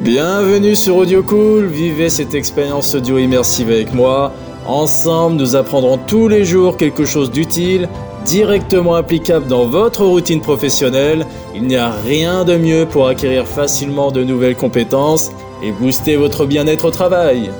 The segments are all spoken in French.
Bienvenue sur Audio Cool, vivez cette expérience audio immersive avec moi. Ensemble, nous apprendrons tous les jours quelque chose d'utile, directement applicable dans votre routine professionnelle. Il n'y a rien de mieux pour acquérir facilement de nouvelles compétences et booster votre bien-être au travail.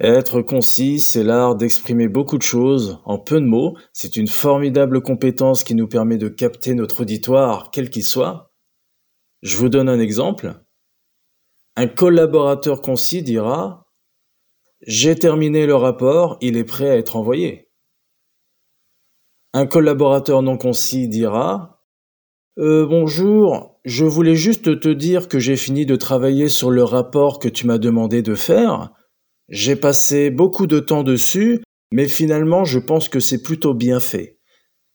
Être concis, c'est l'art d'exprimer beaucoup de choses en peu de mots. C'est une formidable compétence qui nous permet de capter notre auditoire, quel qu'il soit. Je vous donne un exemple. Un collaborateur concis dira J'ai terminé le rapport, il est prêt à être envoyé. Un collaborateur non concis dira euh, Bonjour, je voulais juste te dire que j'ai fini de travailler sur le rapport que tu m'as demandé de faire. J'ai passé beaucoup de temps dessus, mais finalement je pense que c'est plutôt bien fait.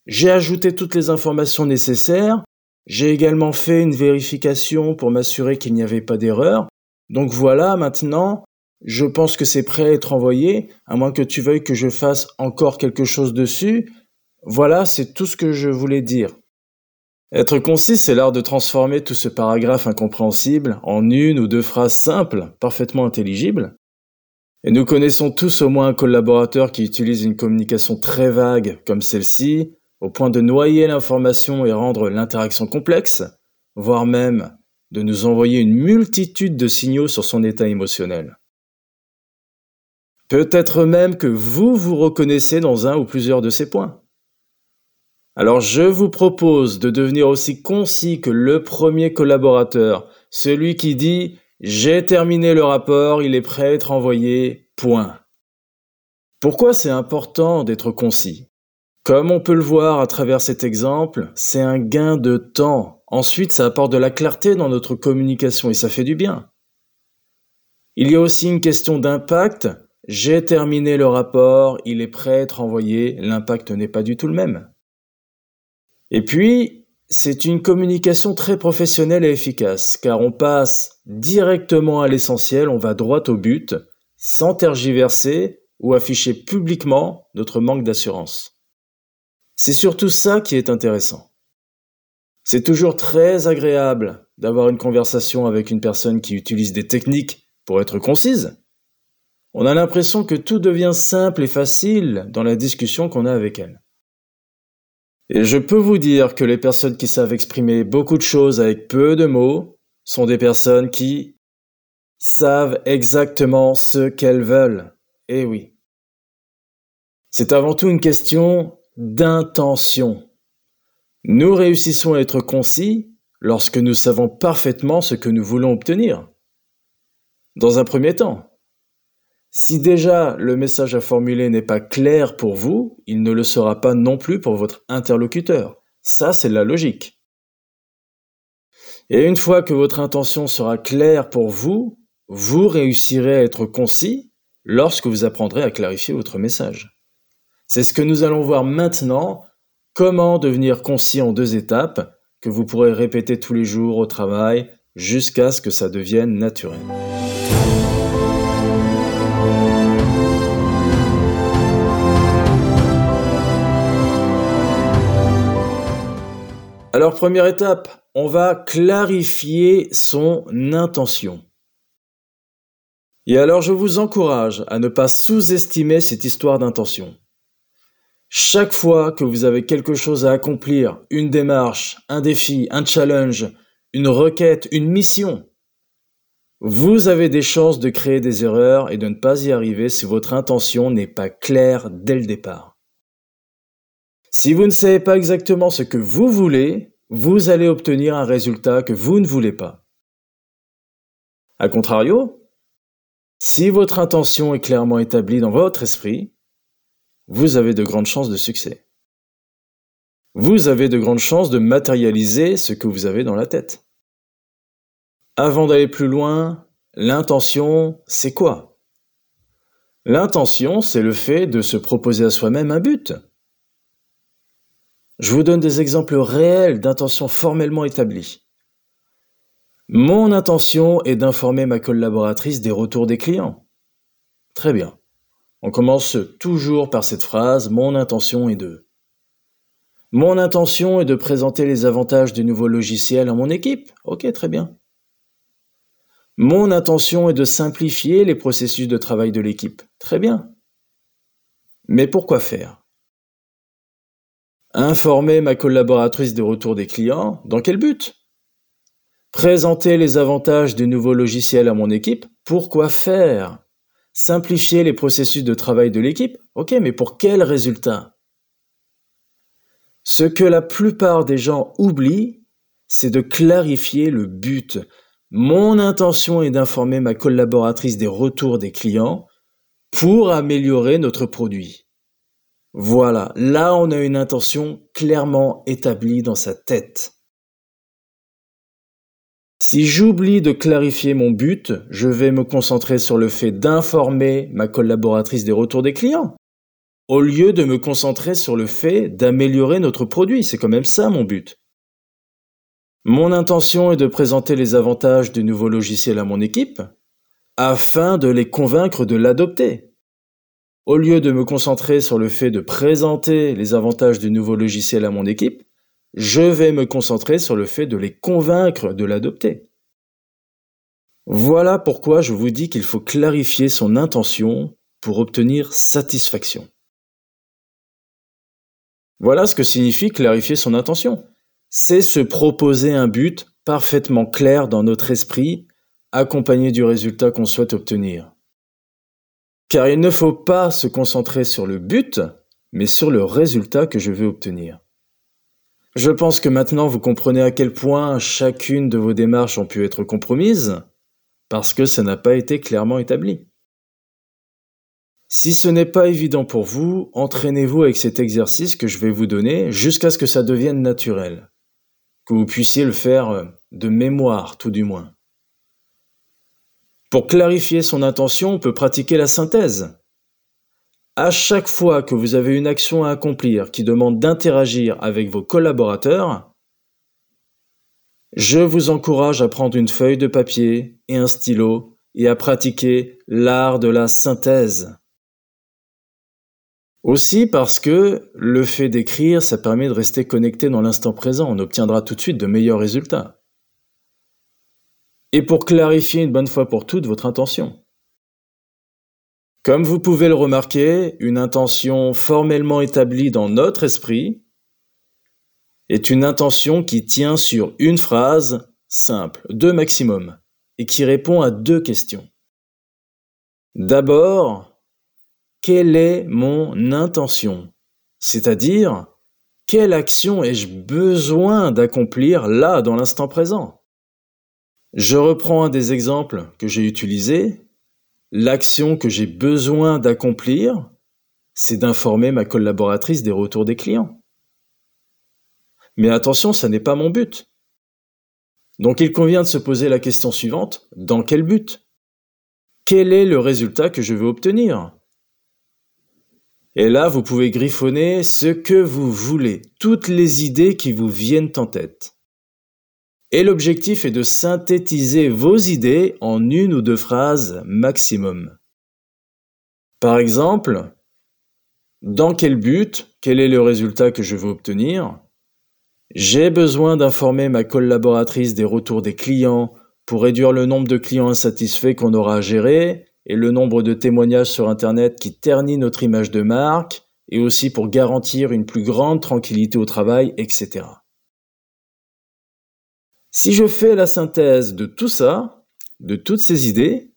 J'ai ajouté toutes les informations nécessaires j'ai également fait une vérification pour m'assurer qu'il n'y avait pas d'erreur. Donc voilà, maintenant, je pense que c'est prêt à être envoyé, à moins que tu veuilles que je fasse encore quelque chose dessus. Voilà, c'est tout ce que je voulais dire. Être concis, c'est l'art de transformer tout ce paragraphe incompréhensible en une ou deux phrases simples, parfaitement intelligibles. Et nous connaissons tous au moins un collaborateur qui utilise une communication très vague comme celle-ci, au point de noyer l'information et rendre l'interaction complexe, voire même de nous envoyer une multitude de signaux sur son état émotionnel. Peut-être même que vous vous reconnaissez dans un ou plusieurs de ces points. Alors je vous propose de devenir aussi concis que le premier collaborateur, celui qui dit J'ai terminé le rapport, il est prêt à être envoyé, point. Pourquoi c'est important d'être concis? Comme on peut le voir à travers cet exemple, c'est un gain de temps. Ensuite, ça apporte de la clarté dans notre communication et ça fait du bien. Il y a aussi une question d'impact. J'ai terminé le rapport, il est prêt à être envoyé, l'impact n'est pas du tout le même. Et puis, c'est une communication très professionnelle et efficace, car on passe directement à l'essentiel, on va droit au but, sans tergiverser ou afficher publiquement notre manque d'assurance. C'est surtout ça qui est intéressant. C'est toujours très agréable d'avoir une conversation avec une personne qui utilise des techniques pour être concise. On a l'impression que tout devient simple et facile dans la discussion qu'on a avec elle. Et je peux vous dire que les personnes qui savent exprimer beaucoup de choses avec peu de mots sont des personnes qui savent exactement ce qu'elles veulent. Eh oui. C'est avant tout une question d'intention. Nous réussissons à être concis lorsque nous savons parfaitement ce que nous voulons obtenir. Dans un premier temps, si déjà le message à formuler n'est pas clair pour vous, il ne le sera pas non plus pour votre interlocuteur. Ça, c'est la logique. Et une fois que votre intention sera claire pour vous, vous réussirez à être concis lorsque vous apprendrez à clarifier votre message. C'est ce que nous allons voir maintenant, comment devenir concis en deux étapes que vous pourrez répéter tous les jours au travail jusqu'à ce que ça devienne naturel. Alors première étape, on va clarifier son intention. Et alors je vous encourage à ne pas sous-estimer cette histoire d'intention. Chaque fois que vous avez quelque chose à accomplir, une démarche, un défi, un challenge, une requête, une mission, vous avez des chances de créer des erreurs et de ne pas y arriver si votre intention n'est pas claire dès le départ. Si vous ne savez pas exactement ce que vous voulez, vous allez obtenir un résultat que vous ne voulez pas. A contrario, si votre intention est clairement établie dans votre esprit, vous avez de grandes chances de succès. Vous avez de grandes chances de matérialiser ce que vous avez dans la tête. Avant d'aller plus loin, l'intention, c'est quoi? L'intention, c'est le fait de se proposer à soi-même un but. Je vous donne des exemples réels d'intentions formellement établies. Mon intention est d'informer ma collaboratrice des retours des clients. Très bien. On commence toujours par cette phrase Mon intention est de. Mon intention est de présenter les avantages du nouveau logiciel à mon équipe. Ok, très bien. Mon intention est de simplifier les processus de travail de l'équipe. Très bien. Mais pourquoi faire? Informer ma collaboratrice des retours des clients, dans quel but? Présenter les avantages du nouveau logiciel à mon équipe, pourquoi faire? Simplifier les processus de travail de l'équipe, ok, mais pour quel résultat? Ce que la plupart des gens oublient, c'est de clarifier le but. Mon intention est d'informer ma collaboratrice des retours des clients pour améliorer notre produit. Voilà, là on a une intention clairement établie dans sa tête. Si j'oublie de clarifier mon but, je vais me concentrer sur le fait d'informer ma collaboratrice des retours des clients, au lieu de me concentrer sur le fait d'améliorer notre produit. C'est quand même ça mon but. Mon intention est de présenter les avantages du nouveau logiciel à mon équipe, afin de les convaincre de l'adopter. Au lieu de me concentrer sur le fait de présenter les avantages du nouveau logiciel à mon équipe, je vais me concentrer sur le fait de les convaincre de l'adopter. Voilà pourquoi je vous dis qu'il faut clarifier son intention pour obtenir satisfaction. Voilà ce que signifie clarifier son intention. C'est se proposer un but parfaitement clair dans notre esprit, accompagné du résultat qu'on souhaite obtenir. Car il ne faut pas se concentrer sur le but, mais sur le résultat que je veux obtenir. Je pense que maintenant vous comprenez à quel point chacune de vos démarches ont pu être compromises, parce que ça n'a pas été clairement établi. Si ce n'est pas évident pour vous, entraînez-vous avec cet exercice que je vais vous donner jusqu'à ce que ça devienne naturel, que vous puissiez le faire de mémoire tout du moins. Pour clarifier son intention, on peut pratiquer la synthèse. À chaque fois que vous avez une action à accomplir qui demande d'interagir avec vos collaborateurs, je vous encourage à prendre une feuille de papier et un stylo et à pratiquer l'art de la synthèse. Aussi parce que le fait d'écrire, ça permet de rester connecté dans l'instant présent, on obtiendra tout de suite de meilleurs résultats et pour clarifier une bonne fois pour toutes votre intention. Comme vous pouvez le remarquer, une intention formellement établie dans notre esprit est une intention qui tient sur une phrase simple, deux maximum, et qui répond à deux questions. D'abord, quelle est mon intention? C'est-à-dire, quelle action ai-je besoin d'accomplir là dans l'instant présent? Je reprends un des exemples que j'ai utilisés. L'action que j'ai besoin d'accomplir, c'est d'informer ma collaboratrice des retours des clients. Mais attention, ça n'est pas mon but. Donc il convient de se poser la question suivante, dans quel but? Quel est le résultat que je veux obtenir? Et là, vous pouvez griffonner ce que vous voulez, toutes les idées qui vous viennent en tête. Et l'objectif est de synthétiser vos idées en une ou deux phrases maximum. Par exemple, dans quel but Quel est le résultat que je veux obtenir? J'ai besoin d'informer ma collaboratrice des retours des clients pour réduire le nombre de clients insatisfaits qu'on aura à gérer et le nombre de témoignages sur Internet qui ternit notre image de marque et aussi pour garantir une plus grande tranquillité au travail, etc. Si je fais la synthèse de tout ça, de toutes ces idées,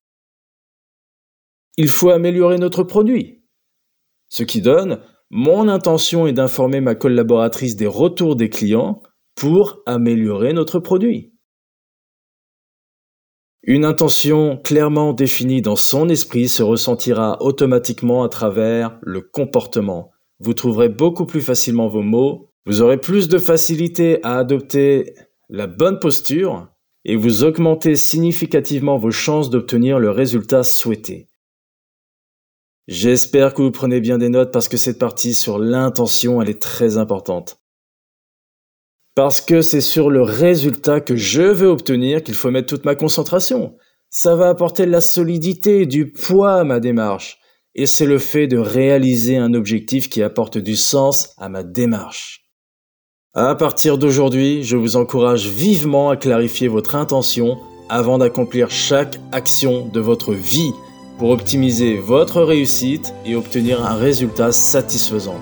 il faut améliorer notre produit. Ce qui donne, mon intention est d'informer ma collaboratrice des retours des clients pour améliorer notre produit. Une intention clairement définie dans son esprit se ressentira automatiquement à travers le comportement. Vous trouverez beaucoup plus facilement vos mots, vous aurez plus de facilité à adopter la bonne posture et vous augmentez significativement vos chances d'obtenir le résultat souhaité. J'espère que vous prenez bien des notes parce que cette partie sur l'intention, elle est très importante. Parce que c'est sur le résultat que je veux obtenir qu'il faut mettre toute ma concentration. Ça va apporter de la solidité, du poids à ma démarche. Et c'est le fait de réaliser un objectif qui apporte du sens à ma démarche. À partir d'aujourd'hui, je vous encourage vivement à clarifier votre intention avant d'accomplir chaque action de votre vie pour optimiser votre réussite et obtenir un résultat satisfaisant.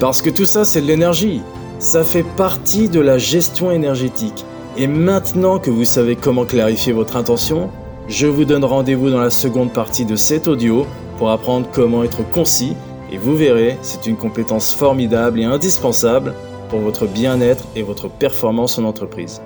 Parce que tout ça, c'est de l'énergie. Ça fait partie de la gestion énergétique. Et maintenant que vous savez comment clarifier votre intention, je vous donne rendez-vous dans la seconde partie de cet audio pour apprendre comment être concis et vous verrez, c'est une compétence formidable et indispensable pour votre bien-être et votre performance en entreprise.